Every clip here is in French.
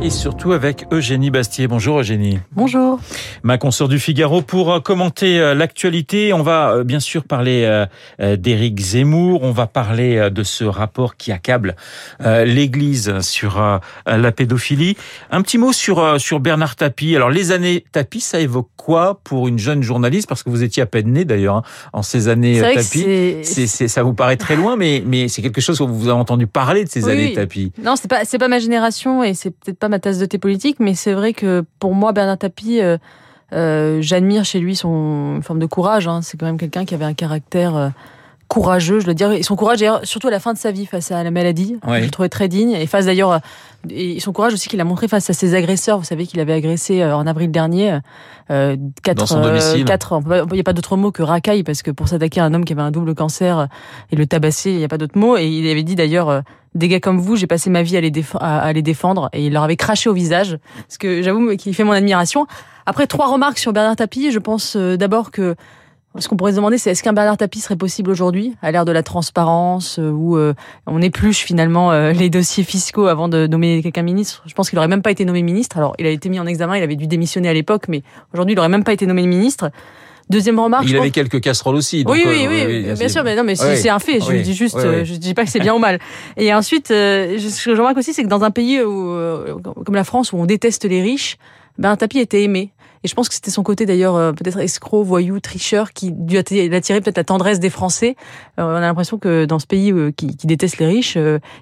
Et surtout avec Eugénie Bastier. Bonjour Eugénie. Bonjour. Ma consoeur du Figaro pour euh, commenter euh, l'actualité. On va euh, bien sûr parler d'Éric Zemmour. On va parler de ce rapport qui accable l'Église sur la pédophilie. Un petit mot sur sur Bernard Tapie. Alors les années Tapie, ça évoque quoi pour une jeune journaliste? Parce que vous étiez à peine né d'ailleurs hein, en ces années Tapie. C'est, ça vous paraît très loin, mais mais c'est quelque chose que vous avez entendu parler de ces années Tapie. Non, c'est pas c'est pas ma génération et c'est peut-être pas ma tasse de thé politique, mais c'est vrai que pour moi, Bernard Tapie, euh, euh, j'admire chez lui son forme de courage. Hein. C'est quand même quelqu'un qui avait un caractère euh, courageux, je dois dire. Et son courage, surtout à la fin de sa vie face à la maladie, je le trouvais très digne. Et face d'ailleurs, et son courage aussi qu'il a montré face à ses agresseurs. Vous savez qu'il avait agressé en avril dernier euh, quatre, Dans son domicile. quatre. Il n'y a pas d'autre mot que racaille parce que pour s'attaquer à un homme qui avait un double cancer et le tabasser, il n'y a pas d'autre mot. Et il avait dit d'ailleurs des gars comme vous, j'ai passé ma vie à les, à, les, défendre et il leur avait craché au visage. Ce que j'avoue qu'il fait mon admiration. Après, trois remarques sur Bernard Tapie. Je pense euh, d'abord que ce qu'on pourrait se demander, c'est est-ce qu'un Bernard Tapie serait possible aujourd'hui, à l'ère de la transparence, euh, où euh, on épluche finalement les dossiers fiscaux avant de nommer quelqu'un ministre? Je pense qu'il n'aurait même pas été nommé ministre. Alors, il a été mis en examen, il avait dû démissionner à l'époque, mais aujourd'hui, il n'aurait même pas été nommé ministre. Deuxième remarque. Il avait quelques casseroles aussi. oui, oui, oui, bien sûr, mais non, mais c'est un fait. Je dis juste, je dis pas que c'est bien ou mal. Et ensuite, euh, ce que je remarque aussi, c'est que dans un pays où, euh, comme la France, où on déteste les riches, ben un tapis était aimé. Et je pense que c'était son côté d'ailleurs euh, peut-être escroc, voyou, tricheur qui dû attirer peut-être la tendresse des Français. on a l'impression que dans ce pays qui, qui, déteste les riches,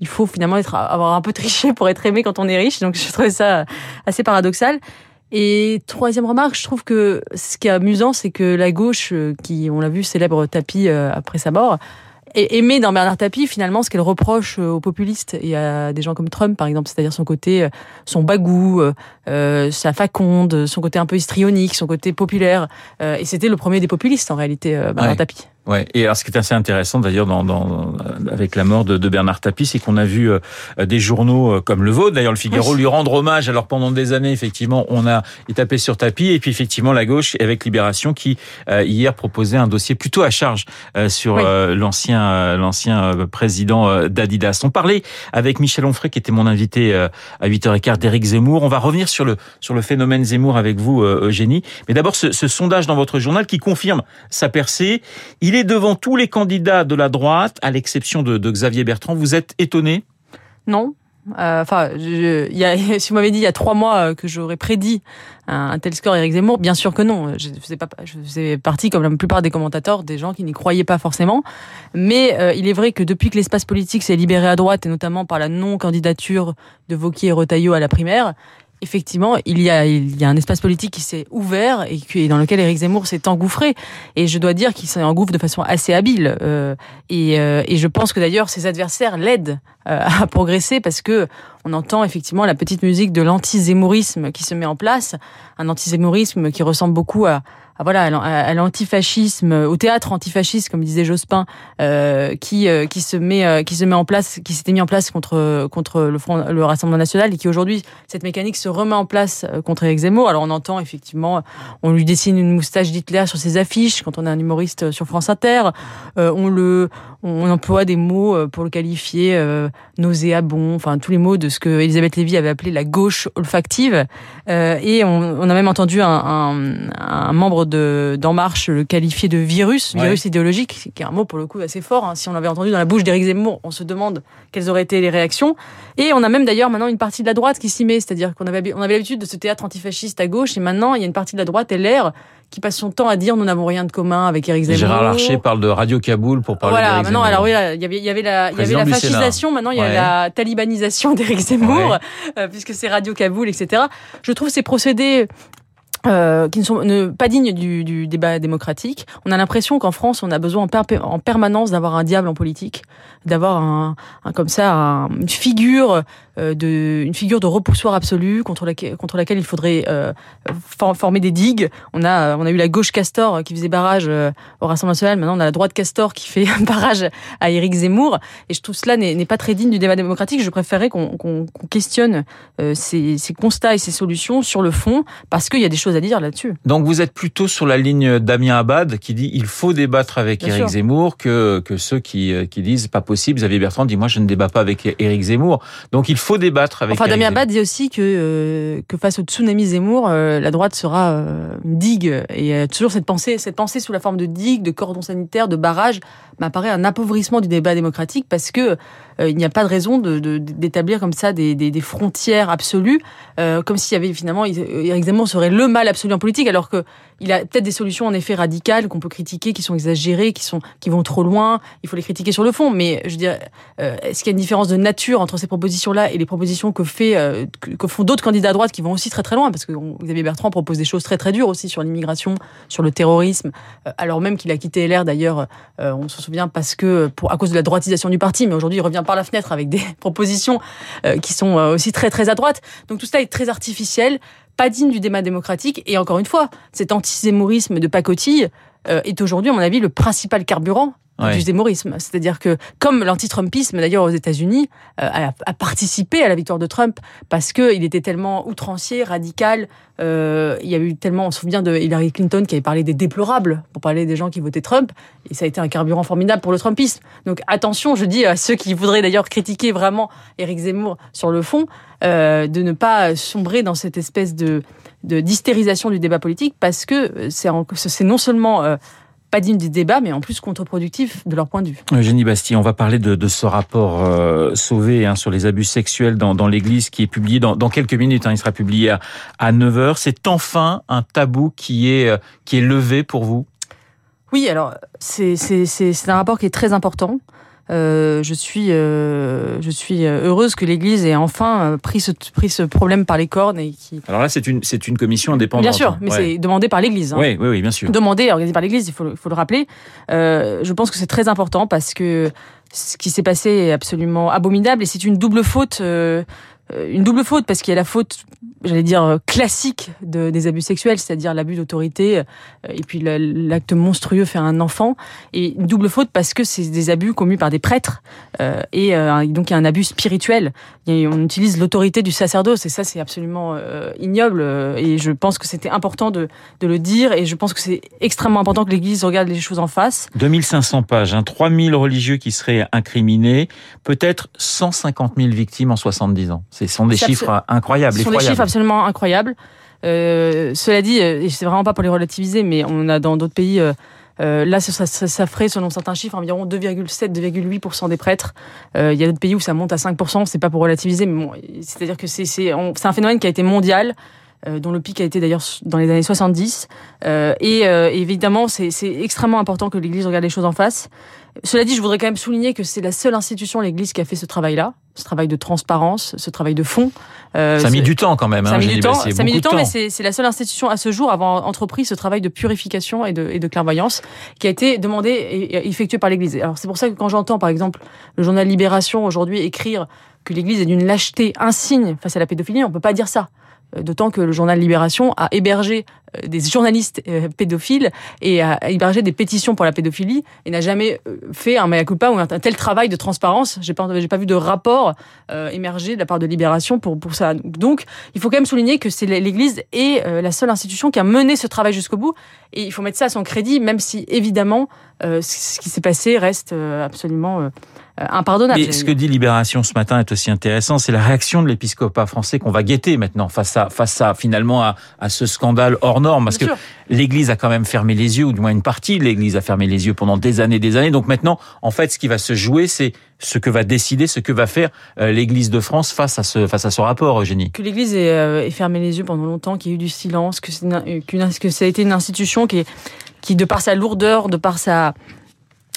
il faut finalement être avoir un peu triché pour être aimé quand on est riche. Donc je trouvais ça assez paradoxal. Et troisième remarque, je trouve que ce qui est amusant, c'est que la gauche, euh, qui, on l'a vu, célèbre Tapie euh, après sa mort, aimé dans Bernard Tapie finalement ce qu'elle reproche euh, aux populistes et à des gens comme Trump par exemple, c'est-à-dire son côté, son bagou, sa faconde, son côté un peu histrionique, son côté populaire. et c'était le premier des populistes en réalité, Bernard Tapie. Ouais. Et alors, ce qui est assez intéressant d'ailleurs, dans, dans, avec la mort de, de Bernard Tapie, c'est qu'on a vu euh, des journaux euh, comme Le Vôtre, d'ailleurs le Figaro, lui rendre hommage. Alors pendant des années, effectivement, on a tapé sur tapis, et puis effectivement la gauche avec Libération qui euh, hier proposait un dossier plutôt à charge sur l'ancien l'ancien président d'Adidas. On parlait avec Michel Onfray, qui était mon invité à 8h15 d'Éric Zemmour. On va revenir sur le sur le phénomène Zemmour avec vous, Eugénie. Mais d'abord, ce, ce sondage dans votre journal qui confirme sa percée. Il est devant tous les candidats de la droite, à l'exception de, Xavier Bertrand. Vous êtes étonné? Non. Euh, enfin, si vous m'avez dit il y a trois mois euh, que j'aurais prédit un, tel score Éric Zemmour, bien sûr que non. Je faisais, pas, je faisais partie, comme la plupart des commentateurs, des gens qui n'y croyaient pas forcément. Mais euh, il est vrai que depuis que l'espace politique s'est libéré à droite, et notamment par la non-candidature de Vauquier et Retailleau à la primaire, effectivement, il y a, il y a un espace politique qui s'est ouvert et, dans lequel Éric Zemmour s'est engouffré. Et je dois dire qu'il s'est engouffre de façon assez habile. Euh, et, euh, et, je pense que d'ailleurs ses adversaires l'aident euh, à progresser parce que on entend effectivement la petite musique de l'anti-zémourisme qui se met en place, un anti-zémourisme qui ressemble beaucoup à, voilà à l'antifascisme, au théâtre antifasciste comme disait Jospin, euh, qui euh, qui se met euh, qui se met en place, qui s'était mis en place contre contre le Front, le Rassemblement national et qui aujourd'hui cette mécanique se remet en place euh, contre Eric Zemmour. Alors on entend effectivement, on lui dessine une moustache d'Hitler sur ses affiches quand on est un humoriste sur France Inter, on le on emploie des mots pour le qualifier nauséabond, enfin tous les mots de ce que Elisabeth Lévy avait appelé la gauche olfactive. et on, on, a même entendu un, un, un membre de d'En Marche le qualifier de virus, virus idéologique, qui est un mot pour le coup assez fort. Hein. Si on l'avait entendu dans la bouche d'Éric Zemmour, on se demande quelles auraient été les réactions. Et on a même d'ailleurs maintenant une partie de la droite qui s'y met, c'est-à-dire qu'on avait on avait l'habitude de ce théâtre antifasciste à gauche, et maintenant il y a une partie de la droite, LR, qui passe son temps à dire nous n'avons rien de commun avec Éric Zemmour. Gérard Larcher parle de Radio Kaboul pour parler voilà, maintenant, alors oui, il y avait, il y avait la, il y avait la fascisation, maintenant il y a la talibanisation d'Éric Zemmour, euh, puisque c'est Radio Kaboul, etc. Je trouve ces procédés euh, qui ne sont pas dignes du, débat démocratique. On a l'impression qu'en France, on a besoin en, en permanence d'avoir un diable en politique, d'avoir un, comme ça une figure euh, de une figure de repoussoir absolu contre laquelle il faudrait euh, former des digues. On a on a eu la gauche Castor qui faisait barrage au Rassemblement national. Maintenant, on a la droite Castor qui fait barrage à Éric Zemmour. Et je trouve cela n'est pas très digne du débat démocratique. Je préférerais qu'on questionne ces constats et ces solutions sur le fond, parce qu'il y a des choses choses à dire là-dessus. Donc vous êtes plutôt sur la ligne Damien Abad qui dit il faut débattre avec Éric Zemmour que que ceux qui qui disent pas possible. Xavier Bertrand dit moi je ne débat pas avec Éric Zemmour. Donc il faut débattre avec. Enfin Damien Abad dit aussi que que face au tsunami Zemmour, la droite sera une digue et toujours cette pensée cette pensée sous la forme de digue, de cordon sanitaire, de barrage m'apparaît un appauvrissement du débat démocratique parce que euh, il n'y a pas de raison d'établir de, comme ça des, des, des frontières absolues, euh, comme s'il y avait finalement Éric Zemmour serait le mal absolu en politique, alors que il a peut-être des solutions en effet radicales qu'on peut critiquer, qui sont exagérées, qui sont qui vont trop loin. Il faut les critiquer sur le fond, mais je veux dire, euh, est-ce qu'il y a une différence de nature entre ces propositions-là et les propositions que fait euh, que, font d'autres candidats à droite qui vont aussi très très loin, parce que Xavier Bertrand propose des choses très très dures aussi sur l'immigration, sur le terrorisme, euh, alors même qu'il a quitté LR d'ailleurs, on se souvient parce que pour à cause de la droitisation du parti, mais aujourd'hui il revient par la fenêtre avec des propositions qui sont aussi très très à droite. Donc tout ça est très artificiel pas digne du débat démocratique. Et encore une fois, cet antizémorisme de pacotille euh, est aujourd'hui, à mon avis, le principal carburant du zémorisme. C'est-à-dire que, comme l'anti-Trumpisme, d'ailleurs, aux États-Unis, euh, a, participé à la victoire de Trump parce qu'il était tellement outrancier, radical. Euh, il y a eu tellement, on se souvient de Hillary Clinton qui avait parlé des déplorables pour parler des gens qui votaient Trump. Et ça a été un carburant formidable pour le Trumpisme. Donc attention, je dis à ceux qui voudraient d'ailleurs critiquer vraiment Éric Zemmour sur le fond, de ne pas sombrer dans cette espèce de d'hystérisation du débat politique parce que c'est c'est non seulement euh, pas digne du débat, mais en plus contre-productif de leur point de vue. Eugénie Bastille, on va parler de, de ce rapport euh, sauvé hein, sur les abus sexuels dans, dans l'Église qui est publié dans, dans quelques minutes. Hein, il sera publié à, à 9h. C'est enfin un tabou qui est, euh, qui est levé pour vous? Oui, alors c'est un rapport qui est très important. Euh, je suis, euh, je suis heureuse que l'Église ait enfin euh, pris ce, pris ce problème par les cornes et qui. Alors là, c'est une, c'est une commission indépendante. Bien sûr, mais c'est demandé par l'Église. Hein. Oui, oui, oui, bien sûr. Demandé, organisé par l'Église, il faut, le rappeler. Euh, je pense que c'est très important parce que ce qui s'est passé est absolument abominable et c'est une double faute. Euh, une double faute parce qu'il y a la faute j'allais dire euh, classique de, des abus sexuels, c'est-à-dire l'abus d'autorité euh, et puis l'acte monstrueux fait un enfant. Et une double faute parce que c'est des abus commis par des prêtres euh, et donc il y a un abus spirituel. on utilise l'autorité du sacerdoce et ça c'est absolument ignoble. Et je pense que c'était important de, de, le dire et je pense que c'est extrêmement important que l'Église regarde les choses en face. 2500 pages, hein, 3000 religieux qui seraient incriminés, peut-être 150 000 victimes en 70 ans. Ce sont des chiffres incroyables. Ce sont des chiffres absolument incroyable. Euh, cela dit, euh, et c'est vraiment pas pour les relativiser, mais on a dans d'autres pays, euh, là ça, ça, ça, ferait selon certains chiffres environ 2,7-2,8% des prêtres. Euh, il y a d'autres pays où ça monte à 5%. C'est pas pour relativiser, mais bon, c'est-à-dire que c'est c'est un phénomène qui a été mondial. dont le pic a été d'ailleurs dans les années 70. et évidemment, c'est extrêmement important que l'Église regarde les choses en face. Cela dit, je voudrais quand même souligner que c'est la seule institution, l'Église, qui a fait ce travail-là, ce travail de transparence, ce travail de fond. Euh, ça a mis du temps quand même. Ça a hein, mis du temps, ça a mis du temps, mais c'est la seule institution à ce jour avant entrepris ce travail de purification et de, et de clairvoyance qui a été demandé et effectué par l'Église. Alors c'est pour ça que quand j'entends par exemple le journal Libération aujourd'hui écrire que l'Église est d'une lâcheté insigne face à la pédophilie, on peut pas dire ça. Euh, d'autant que le journal Libération a hébergé euh, des journalistes euh, pédophiles et a hébergé des pétitions pour la pédophilie et n'a jamais fait un mea ou un tel travail de transparence. J'ai pas, j'ai pas vu de rapport émerger de la part de Libération pour pour ça. Donc, il faut quand même souligner que c'est l'Église est la seule institution qui a mené ce travail jusqu'au bout et il faut mettre ça à son crédit, même si évidemment ce qui s'est passé reste absolument impardonnable. Mais ce que dit Libération ce matin est aussi intéressant, c'est la réaction de l'épiscopat français qu'on va guetter maintenant face à face à finalement à, à ce scandale hors norme, parce que l'Église a quand même fermé les yeux, ou du moins une partie de l'Église a fermé les yeux pendant des années, des années. Donc maintenant, en fait, ce qui va se jouer, c'est ce que va décider, ce que va faire euh, l'Église de France face à ce face à ce rapport, Eugénie. Que l'Église ait, euh, ait, fermé les yeux pendant longtemps, qu'il y ait eu du silence, que, que ça a été une institution qui est qui, de par sa lourdeur, de par sa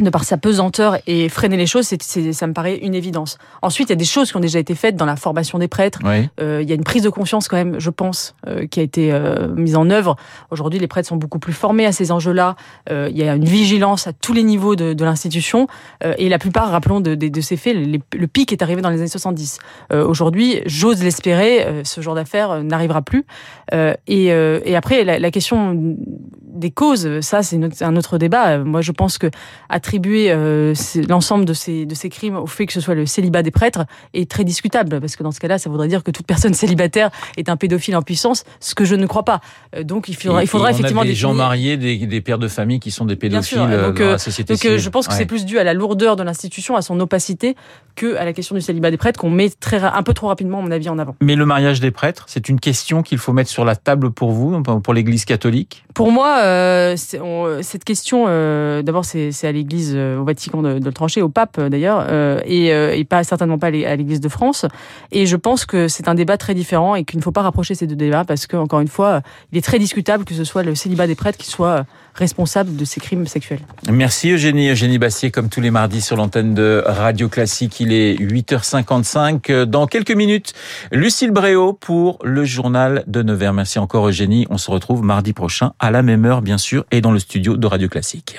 de par sa pesanteur et freiner les choses, c'est, ça me paraît une évidence. Ensuite, il y a des choses qui ont déjà été faites dans la formation des prêtres. Euh, il y a une prise de conscience quand même, je pense, euh, qui a été euh, mise en œuvre. Aujourd'hui, les prêtres sont beaucoup plus formés à ces enjeux-là. Euh, il y a une vigilance à tous les niveaux de, de l'institution. Euh, et la plupart, rappelons, de, de, de ces faits, le pic est arrivé dans les années 70. Aujourd'hui, j'ose l'espérer, ce genre d'affaires n'arrivera plus. Et, et, après, la, la, question des causes, ça, c'est un autre débat. Moi, je pense que à attribuer euh, l'ensemble de ces, de ces crimes au fait que ce soit le célibat des prêtres est très discutable, parce que dans ce cas-là, ça voudrait dire que toute personne célibataire est un pédophile en puissance, ce que je ne crois pas. Euh, donc il faudra, il faudra effectivement des gens mariés, des, des, pères de famille qui sont des pédophiles donc, dans la société donc je pense que c'est plus dû à la lourdeur de l'institution, à son opacité, que à la question du célibat des prêtres qu'on met très un peu trop rapidement, à mon avis, en avant. Mais le mariage des prêtres, c'est une question qu'il faut mettre sur la table pour vous, pour l'Église catholique? Pour moi, euh, cette question, euh, d'abord, c'est à l'Église, euh, au Vatican de, le trancher, au pape d'ailleurs, euh, et, euh, et, pas certainement pas à l'Église de France. Et je pense que c'est un débat très différent et qu'il ne faut pas rapprocher ces deux débats parce que, encore une fois, il est très discutable que ce soit le célibat des prêtres qui soit responsable de ces crimes sexuels. Merci Eugénie. Eugénie Bassier, comme tous les mardis sur l'antenne de Radio Classique. Il est 8h55. Dans quelques minutes, Lucille Bréau pour le journal de Nevers. Merci encore Eugénie. On se retrouve mardi prochain à la même heure, bien sûr, et dans le studio de Radio Classique.